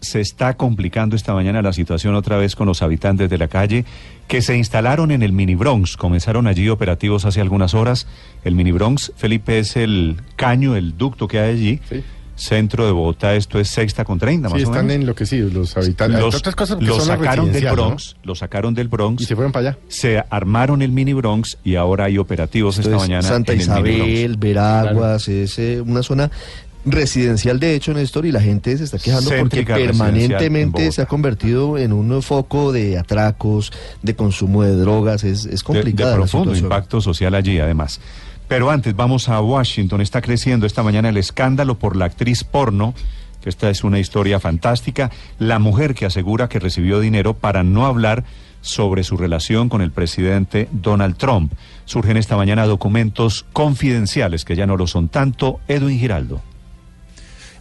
Se está complicando esta mañana la situación otra vez con los habitantes de la calle que se instalaron en el Mini Bronx. Comenzaron allí operativos hace algunas horas. El Mini Bronx, Felipe, es el caño, el ducto que hay allí. Sí. Centro de Bogotá, esto es sexta con treinta, más Sí, o están menos. enloquecidos los habitantes. Los, otras cosas, los sacaron del residencial, ¿no? Bronx, los sacaron del Bronx, Y se fueron para allá. se armaron el Mini Bronx y ahora hay operativos esta mañana Santa en el Mini Bronx. Isabel, Veraguas, es eh, una zona residencial de hecho, Néstor, y la gente se está quejando porque Céntrica en permanentemente se ha convertido en un foco de atracos, de consumo de drogas, es, es de, de complicada la profundo impacto social allí, además. Pero antes, vamos a Washington. Está creciendo esta mañana el escándalo por la actriz porno, que esta es una historia fantástica. La mujer que asegura que recibió dinero para no hablar sobre su relación con el presidente Donald Trump. Surgen esta mañana documentos confidenciales que ya no lo son tanto. Edwin Giraldo.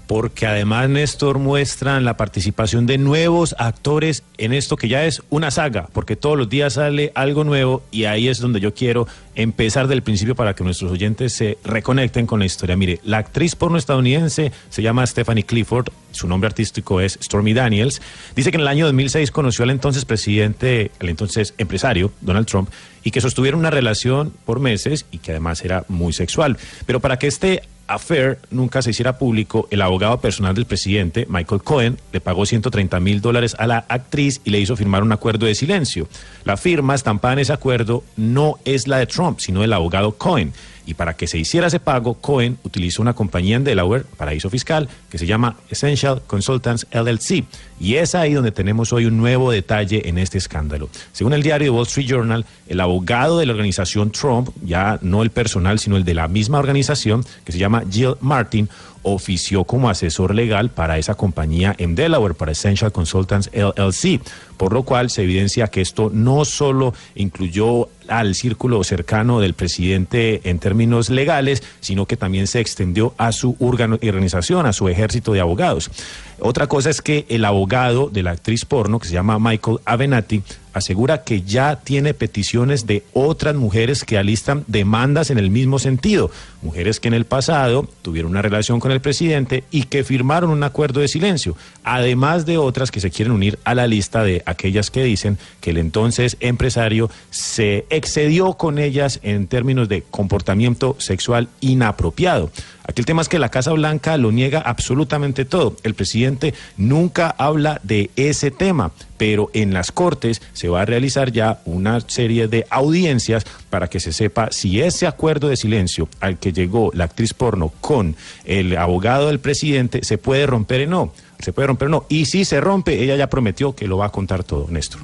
Porque además Néstor muestran la participación de nuevos actores en esto que ya es una saga, porque todos los días sale algo nuevo y ahí es donde yo quiero empezar del principio para que nuestros oyentes se reconecten con la historia. Mire, la actriz porno estadounidense se llama Stephanie Clifford, su nombre artístico es Stormy Daniels, dice que en el año 2006 conoció al entonces presidente, al entonces empresario Donald Trump, y que sostuvieron una relación por meses y que además era muy sexual. Pero para que este affair nunca se hiciera público, el abogado personal del presidente, Michael Cohen, le pagó 130 mil dólares a la actriz y le hizo firmar un acuerdo de silencio. La firma estampada en ese acuerdo no es la de Trump, sino del abogado Cohen. Y para que se hiciera ese pago, Cohen utilizó una compañía en Delaware, paraíso fiscal, que se llama Essential Consultants LLC. Y es ahí donde tenemos hoy un nuevo detalle en este escándalo. Según el diario Wall Street Journal, el abogado de la organización Trump, ya no el personal, sino el de la misma organización, que se llama Jill Martin, ofició como asesor legal para esa compañía en Delaware, para Essential Consultants LLC, por lo cual se evidencia que esto no solo incluyó al círculo cercano del presidente en términos legales, sino que también se extendió a su organización, a su ejército de abogados. Otra cosa es que el abogado de la actriz porno, que se llama Michael Avenatti, asegura que ya tiene peticiones de otras mujeres que alistan demandas en el mismo sentido. Mujeres que en el pasado tuvieron una relación con el presidente y que firmaron un acuerdo de silencio, además de otras que se quieren unir a la lista de aquellas que dicen que el entonces empresario se excedió con ellas en términos de comportamiento sexual inapropiado. Aquí el tema es que la Casa Blanca lo niega absolutamente todo. El presidente nunca habla de ese tema, pero en las Cortes se va a realizar ya una serie de audiencias para que se sepa si ese acuerdo de silencio al que llegó la actriz porno con el abogado del presidente se puede romper o no. Se puede romper o no. Y si se rompe, ella ya prometió que lo va a contar todo, Néstor.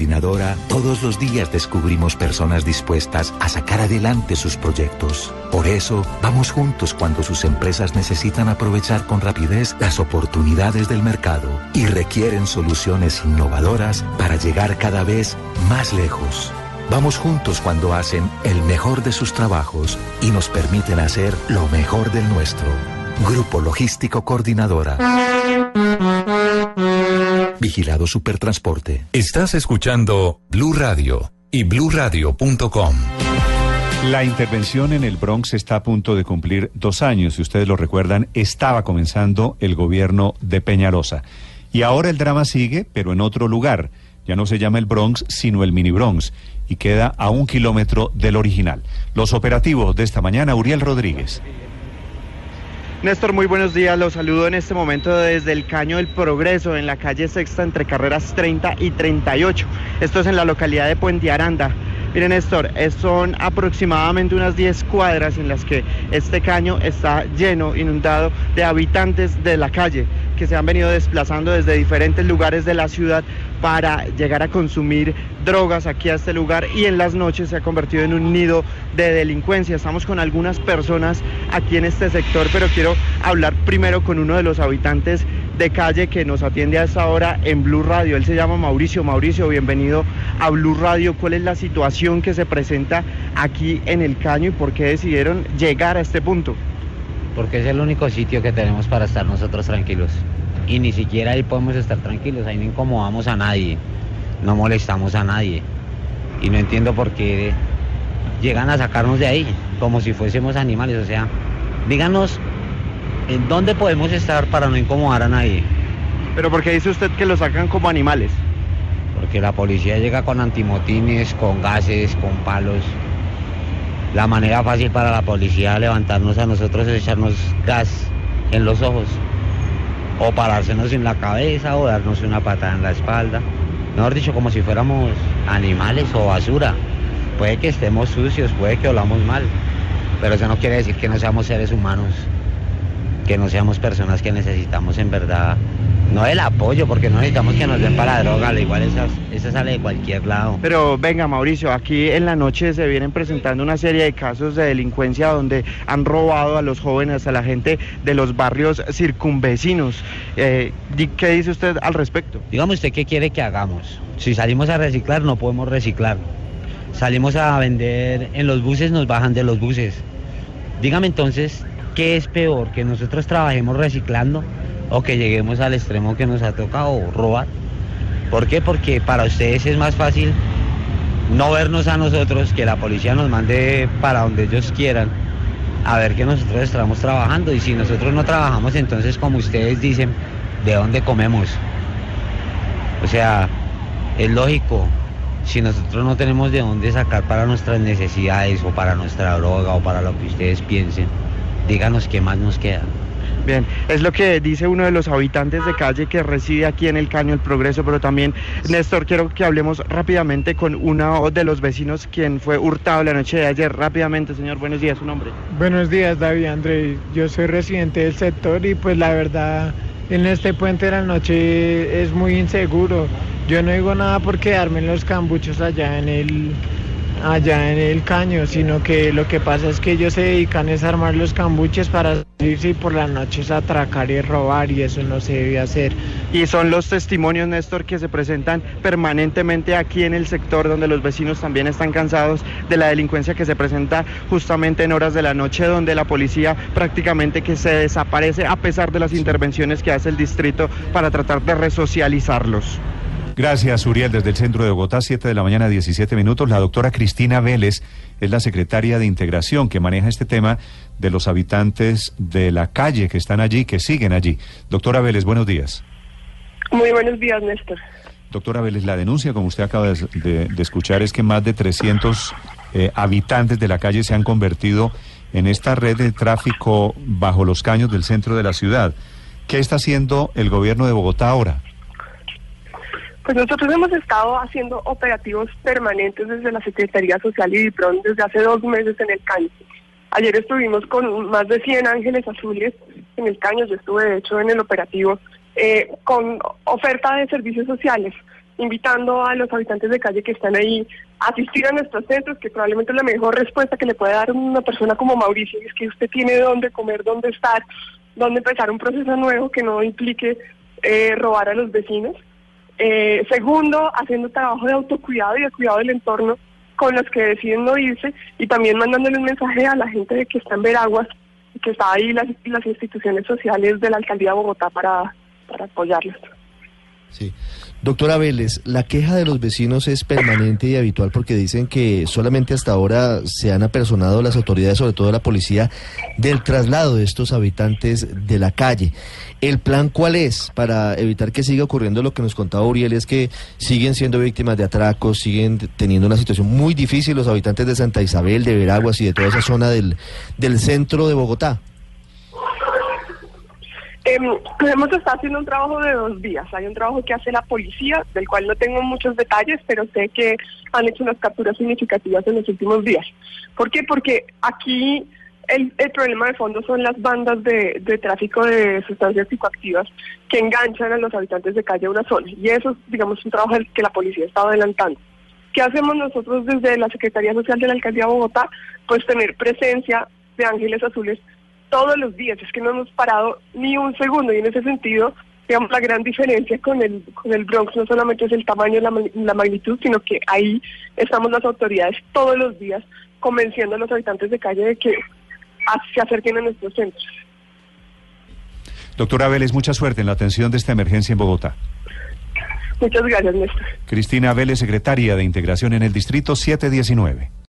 Coordinadora, todos los días descubrimos personas dispuestas a sacar adelante sus proyectos. Por eso, vamos juntos cuando sus empresas necesitan aprovechar con rapidez las oportunidades del mercado y requieren soluciones innovadoras para llegar cada vez más lejos. Vamos juntos cuando hacen el mejor de sus trabajos y nos permiten hacer lo mejor del nuestro. Grupo Logístico Coordinadora. Vigilado Supertransporte. Estás escuchando Blue Radio y bluradio.com. La intervención en el Bronx está a punto de cumplir dos años. Si ustedes lo recuerdan, estaba comenzando el gobierno de Peñalosa. Y ahora el drama sigue, pero en otro lugar. Ya no se llama el Bronx, sino el Mini Bronx. Y queda a un kilómetro del original. Los operativos de esta mañana, Uriel Rodríguez. Néstor, muy buenos días. Los saludo en este momento desde el Caño del Progreso, en la calle Sexta, entre carreras 30 y 38. Esto es en la localidad de Puente Aranda. Miren, Néstor, es- son aproximadamente unas 10 cuadras en las que este caño está lleno, inundado de habitantes de la calle que se han venido desplazando desde diferentes lugares de la ciudad para llegar a consumir drogas aquí a este lugar y en las noches se ha convertido en un nido de delincuencia. Estamos con algunas personas aquí en este sector, pero quiero hablar primero con uno de los habitantes de calle que nos atiende a esta hora en Blue Radio. Él se llama Mauricio. Mauricio, bienvenido a Blue Radio. ¿Cuál es la situación que se presenta aquí en el Caño y por qué decidieron llegar a este punto? Porque es el único sitio que tenemos para estar nosotros tranquilos. Y ni siquiera ahí podemos estar tranquilos, ahí no incomodamos a nadie, no molestamos a nadie. Y no entiendo por qué llegan a sacarnos de ahí, como si fuésemos animales. O sea, díganos en dónde podemos estar para no incomodar a nadie. Pero ¿por qué dice usted que lo sacan como animales? Porque la policía llega con antimotines, con gases, con palos. La manera fácil para la policía levantarnos a nosotros es echarnos gas en los ojos. O parársenos en la cabeza o darnos una patada en la espalda. Mejor dicho, como si fuéramos animales o basura. Puede que estemos sucios, puede que olamos mal. Pero eso no quiere decir que no seamos seres humanos que no seamos personas que necesitamos en verdad, no el apoyo, porque no necesitamos que nos den para la droga, al igual esa, esa sale de cualquier lado. Pero venga Mauricio, aquí en la noche se vienen presentando una serie de casos de delincuencia donde han robado a los jóvenes, a la gente de los barrios circunvecinos. Eh, ¿Qué dice usted al respecto? Dígame usted qué quiere que hagamos. Si salimos a reciclar, no podemos reciclar. Salimos a vender en los buses, nos bajan de los buses. Dígame entonces, ¿Qué es peor? ¿Que nosotros trabajemos reciclando o que lleguemos al extremo que nos ha tocado robar? ¿Por qué? Porque para ustedes es más fácil no vernos a nosotros, que la policía nos mande para donde ellos quieran, a ver que nosotros estamos trabajando. Y si nosotros no trabajamos, entonces como ustedes dicen, ¿de dónde comemos? O sea, es lógico, si nosotros no tenemos de dónde sacar para nuestras necesidades o para nuestra droga o para lo que ustedes piensen, díganos qué más nos queda. Bien, es lo que dice uno de los habitantes de calle que reside aquí en el Caño El Progreso, pero también, Néstor, quiero que hablemos rápidamente con uno de los vecinos quien fue hurtado la noche de ayer. Rápidamente, señor, buenos días, su nombre. Buenos días, David André. Yo soy residente del sector y pues la verdad, en este puente de la noche es muy inseguro. Yo no digo nada por quedarme en los cambuchos allá en el allá en el caño, sino que lo que pasa es que ellos se dedican a armar los cambuches para salirse y por las noches atracar y robar y eso no se debe hacer. Y son los testimonios, Néstor, que se presentan permanentemente aquí en el sector donde los vecinos también están cansados de la delincuencia que se presenta justamente en horas de la noche donde la policía prácticamente que se desaparece a pesar de las intervenciones que hace el distrito para tratar de resocializarlos. Gracias, Uriel. Desde el centro de Bogotá, 7 de la mañana, 17 minutos. La doctora Cristina Vélez es la secretaria de Integración que maneja este tema de los habitantes de la calle que están allí, que siguen allí. Doctora Vélez, buenos días. Muy buenos días, Néstor. Doctora Vélez, la denuncia, como usted acaba de, escuchar, es que más de 300 eh, habitantes de la calle se han convertido en esta red de tráfico bajo los caños del centro de la ciudad. ¿Qué está haciendo el gobierno de Bogotá ahora? Pues nosotros hemos estado haciendo operativos permanentes desde la Secretaría Social y DIPRON desde hace dos meses en el Caño. Ayer estuvimos con más de 100 ángeles azules en el Caño, yo estuve de hecho en el operativo eh, con oferta de servicios sociales, invitando a los habitantes de calle que están ahí a asistir a nuestros centros, que probablemente es la mejor respuesta que le puede dar una persona como Mauricio, es que usted tiene dónde comer, dónde estar, dónde empezar un proceso nuevo que no implique eh, robar a los vecinos. Eh, segundo, haciendo trabajo de autocuidado y de cuidado del entorno con los que deciden no irse y también mandándole un mensaje a la gente que está en Veraguas que está ahí las, las instituciones sociales de la alcaldía de Bogotá para, para apoyarlos. Sí. Doctora Vélez, la queja de los vecinos es permanente y habitual porque dicen que solamente hasta ahora se han apersonado las autoridades, sobre todo la policía, del traslado de estos habitantes de la calle. ¿El plan cuál es para evitar que siga ocurriendo lo que nos contaba Uriel? Es que siguen siendo víctimas de atracos, siguen teniendo una situación muy difícil los habitantes de Santa Isabel, de Veraguas y de toda esa zona del, del centro de Bogotá. Eh, hemos estado haciendo un trabajo de dos días. Hay un trabajo que hace la policía, del cual no tengo muchos detalles, pero sé que han hecho unas capturas significativas en los últimos días. ¿Por qué? Porque aquí El, problema de fondo son las bandas de, de tráfico de sustancias psicoactivas que enganchan a los habitantes de calle a una zona. Y eso es, digamos, un trabajo que la policía está adelantando. ¿Qué hacemos nosotros desde la Secretaría Social de la Alcaldía de Bogotá? Pues tener presencia de Ángeles Azules todos los días. Es que no hemos parado ni un segundo y en ese sentido, digamos, la gran diferencia con el, con el Bronx no solamente es el tamaño, la, la magnitud, sino que ahí estamos las autoridades todos los días convenciendo a los habitantes de calle de que se acerquen a nuestros centros. Doctora Vélez, mucha suerte en la atención de esta emergencia en Bogotá. Muchas gracias, Néstor. Cristina Vélez, secretaria de Integración en el Distrito 719.